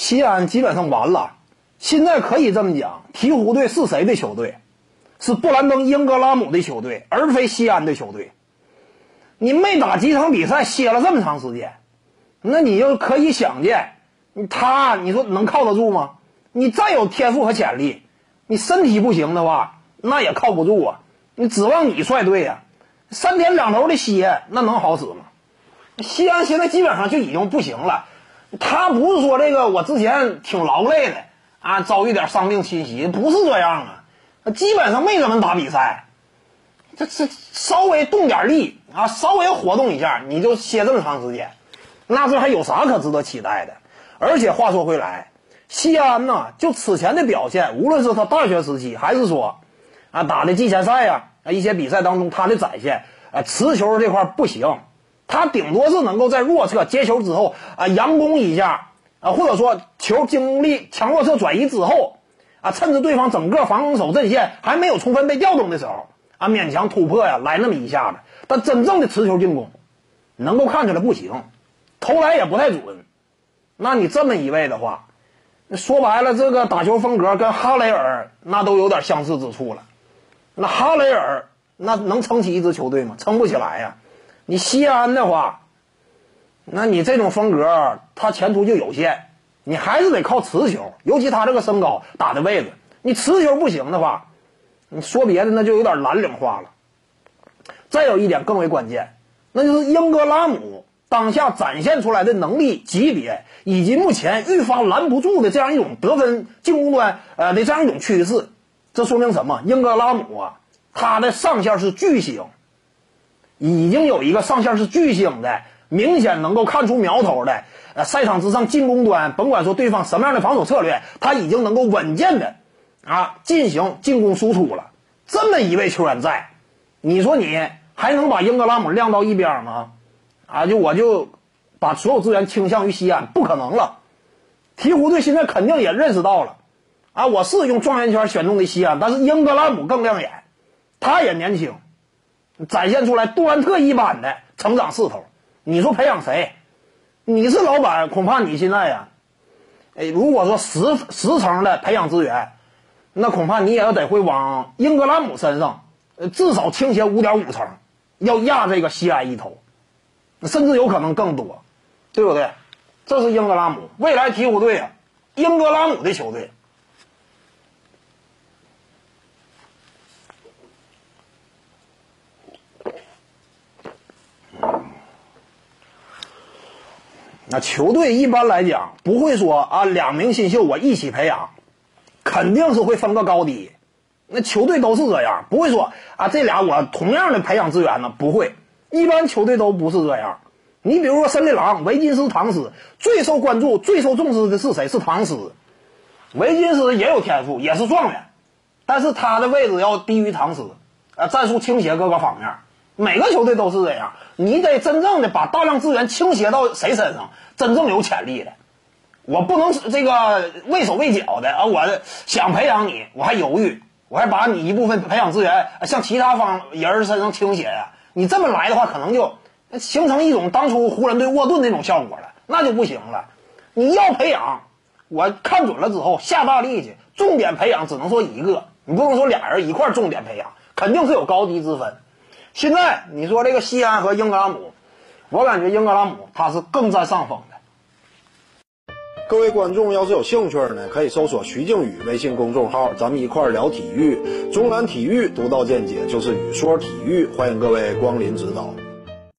西安基本上完了。现在可以这么讲，鹈鹕队是谁的球队？是布兰登·英格拉姆的球队，而非西安的球队。你没打几场比赛，歇了这么长时间，那你就可以想见，他你说能靠得住吗？你再有天赋和潜力，你身体不行的话，那也靠不住啊。你指望你率队呀？三天两头的歇，那能好使吗？西安现在基本上就已经不行了。他不是说这个，我之前挺劳累的啊，遭遇点伤病侵袭，不是这样啊。基本上没怎么打比赛，这这稍微动点力啊，稍微活动一下，你就歇这么长时间，那这还有啥可值得期待的？而且话说回来，西安呢，就此前的表现，无论是他大学时期，还是说。啊，打的季前赛呀，啊，一些比赛当中他的展现，啊，持球这块不行，他顶多是能够在弱侧接球之后啊，佯攻一下，啊，或者说球经历强弱侧转移之后，啊，趁着对方整个防守阵线还没有充分被调动的时候，啊，勉强突破呀，来那么一下子，但真正的持球进攻，能够看出来不行，投篮也不太准，那你这么一位的话，说白了，这个打球风格跟哈雷尔那都有点相似之处了。那哈雷尔那能撑起一支球队吗？撑不起来呀！你西安的话，那你这种风格，他前途就有限。你还是得靠持球，尤其他这个身高打的位置，你持球不行的话，你说别的那就有点蓝领化了。再有一点更为关键，那就是英格拉姆当下展现出来的能力级别，以及目前愈发拦不住的这样一种得分进攻端呃的这样一种趋势。这说明什么？英格拉姆啊，他的上限是巨星，已经有一个上限是巨星的，明显能够看出苗头的。呃，赛场之上进攻端，甭管说对方什么样的防守策略，他已经能够稳健的啊进行进攻输出了。这么一位球员在，你说你还能把英格拉姆晾到一边吗？啊，就我就把所有资源倾向于西安，不可能了。鹈鹕队现在肯定也认识到了。啊，我是用状元签选中的西安，但是英格拉姆更亮眼，他也年轻，展现出来杜兰特一般的成长势头。你说培养谁？你是老板，恐怕你现在呀，哎，如果说十十成的培养资源，那恐怕你也要得会往英格拉姆身上，呃，至少倾斜五点五成，要压这个西安一头，甚至有可能更多，对不对？这是英格拉姆未来鹈鹕队啊，英格拉姆的球队。那球队一般来讲不会说啊，两名新秀我一起培养，肯定是会分个高低。那球队都是这样，不会说啊，这俩我同样的培养资源呢，不会。一般球队都不是这样。你比如说森林狼、维金斯、唐斯，最受关注、最受重视的是谁？是唐斯。维金斯也有天赋，也是状元，但是他的位置要低于唐斯，啊，战术倾斜各个方面。每个球队都是这样，你得真正的把大量资源倾斜到谁身上，真正有潜力的，我不能这个畏手畏脚的啊！我想培养你，我还犹豫，我还把你一部分培养资源向其他方人身上倾斜呀。你这么来的话，可能就形成一种当初湖人队沃顿那种效果了，那就不行了。你要培养，我看准了之后下大力气，重点培养，只能说一个，你不能说俩人一块重点培养，肯定是有高低之分。现在你说这个西安和英格拉姆，我感觉英格拉姆他是更占上风的。各位观众要是有兴趣呢，可以搜索徐静宇微信公众号，咱们一块儿聊体育。中南体育独到见解就是语说体育，欢迎各位光临指导。